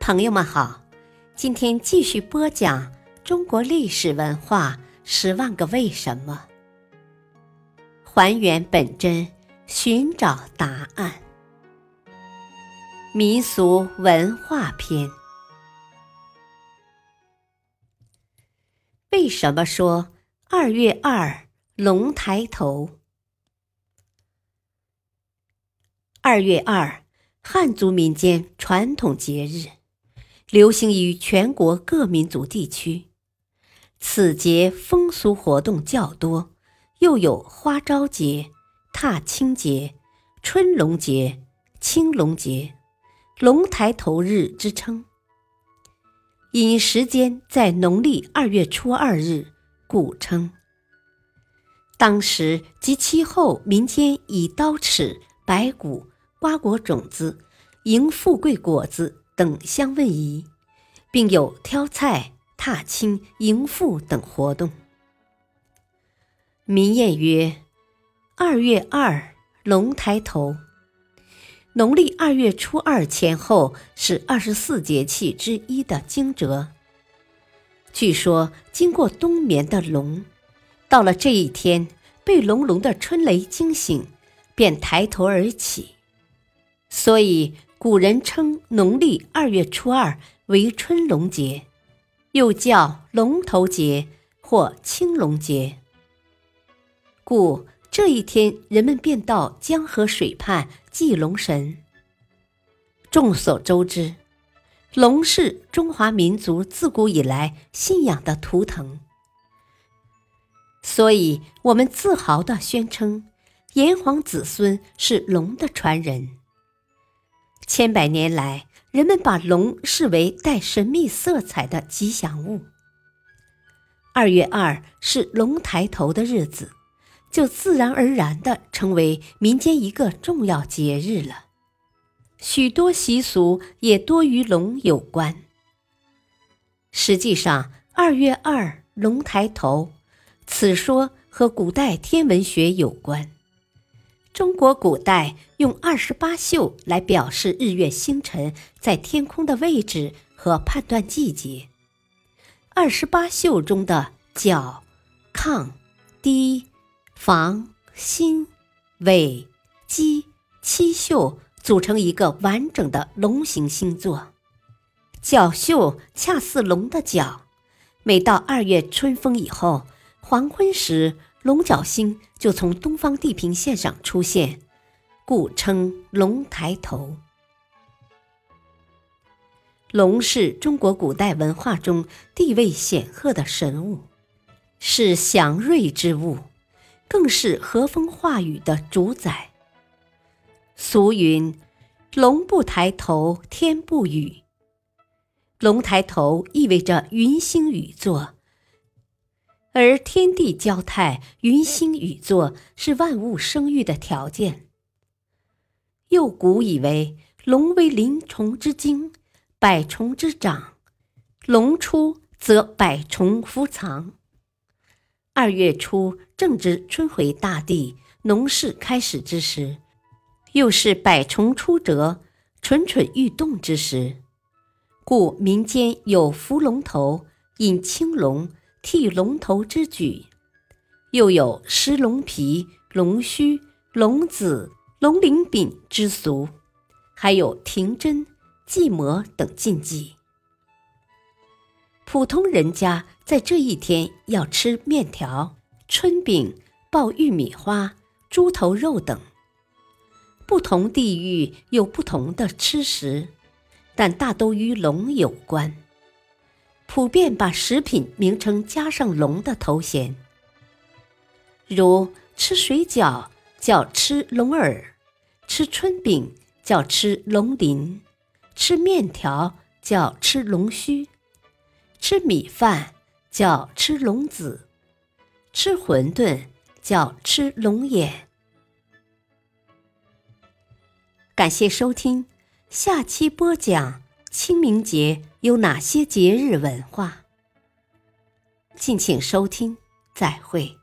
朋友们好，今天继续播讲中国历史文化十万个为什么，还原本真，寻找答案。民俗文化篇：为什么说二月二龙抬头？二月二，汉族民间传统节日，流行于全国各民族地区。此节风俗活动较多，又有花朝节、踏青节、春龙节、青龙节。龙抬头日之称，因时间在农历二月初二日，故称。当时及其后，民间以刀尺、白骨、瓜果种子、迎富贵果子等相问仪，并有挑菜、踏青、迎富等活动。民谚曰：“二月二，龙抬头。”农历二月初二前后是二十四节气之一的惊蛰。据说，经过冬眠的龙，到了这一天被隆隆的春雷惊醒，便抬头而起，所以古人称农历二月初二为春龙节，又叫龙头节或青龙节。故。这一天，人们便到江河水畔祭龙神。众所周知，龙是中华民族自古以来信仰的图腾，所以我们自豪地宣称，炎黄子孙是龙的传人。千百年来，人们把龙视为带神秘色彩的吉祥物。二月二是龙抬头的日子。就自然而然地成为民间一个重要节日了，许多习俗也多与龙有关。实际上，二月二龙抬头，此说和古代天文学有关。中国古代用二十八宿来表示日月星辰在天空的位置和判断季节。二十八宿中的角、亢、低。房、心、尾、鸡七宿组成一个完整的龙形星座，角宿恰似龙的角。每到二月春风以后，黄昏时，龙角星就从东方地平线上出现，故称龙抬头。龙是中国古代文化中地位显赫的神物，是祥瑞之物。更是和风化雨的主宰。俗云：“龙不抬头，天不雨。”龙抬头意味着云星雨作，而天地交泰、云星雨作是万物生育的条件。又古以为龙为鳞虫之精，百虫之长，龙出则百虫伏藏。二月初正值春回大地、农事开始之时，又是百虫出蛰、蠢蠢欲动之时，故民间有伏龙头、引青龙、剃龙头之举，又有施龙皮、龙须、龙子、龙鳞饼之俗，还有停针、祭魔等禁忌。普通人家在这一天要吃面条、春饼、爆玉米花、猪头肉等。不同地域有不同的吃食，但大都与龙有关。普遍把食品名称加上龙的头衔，如吃水饺叫吃龙耳，吃春饼叫吃龙鳞，吃面条叫吃龙须。吃米饭叫吃龙子，吃馄饨叫吃龙眼。感谢收听，下期播讲清明节有哪些节日文化。敬请收听，再会。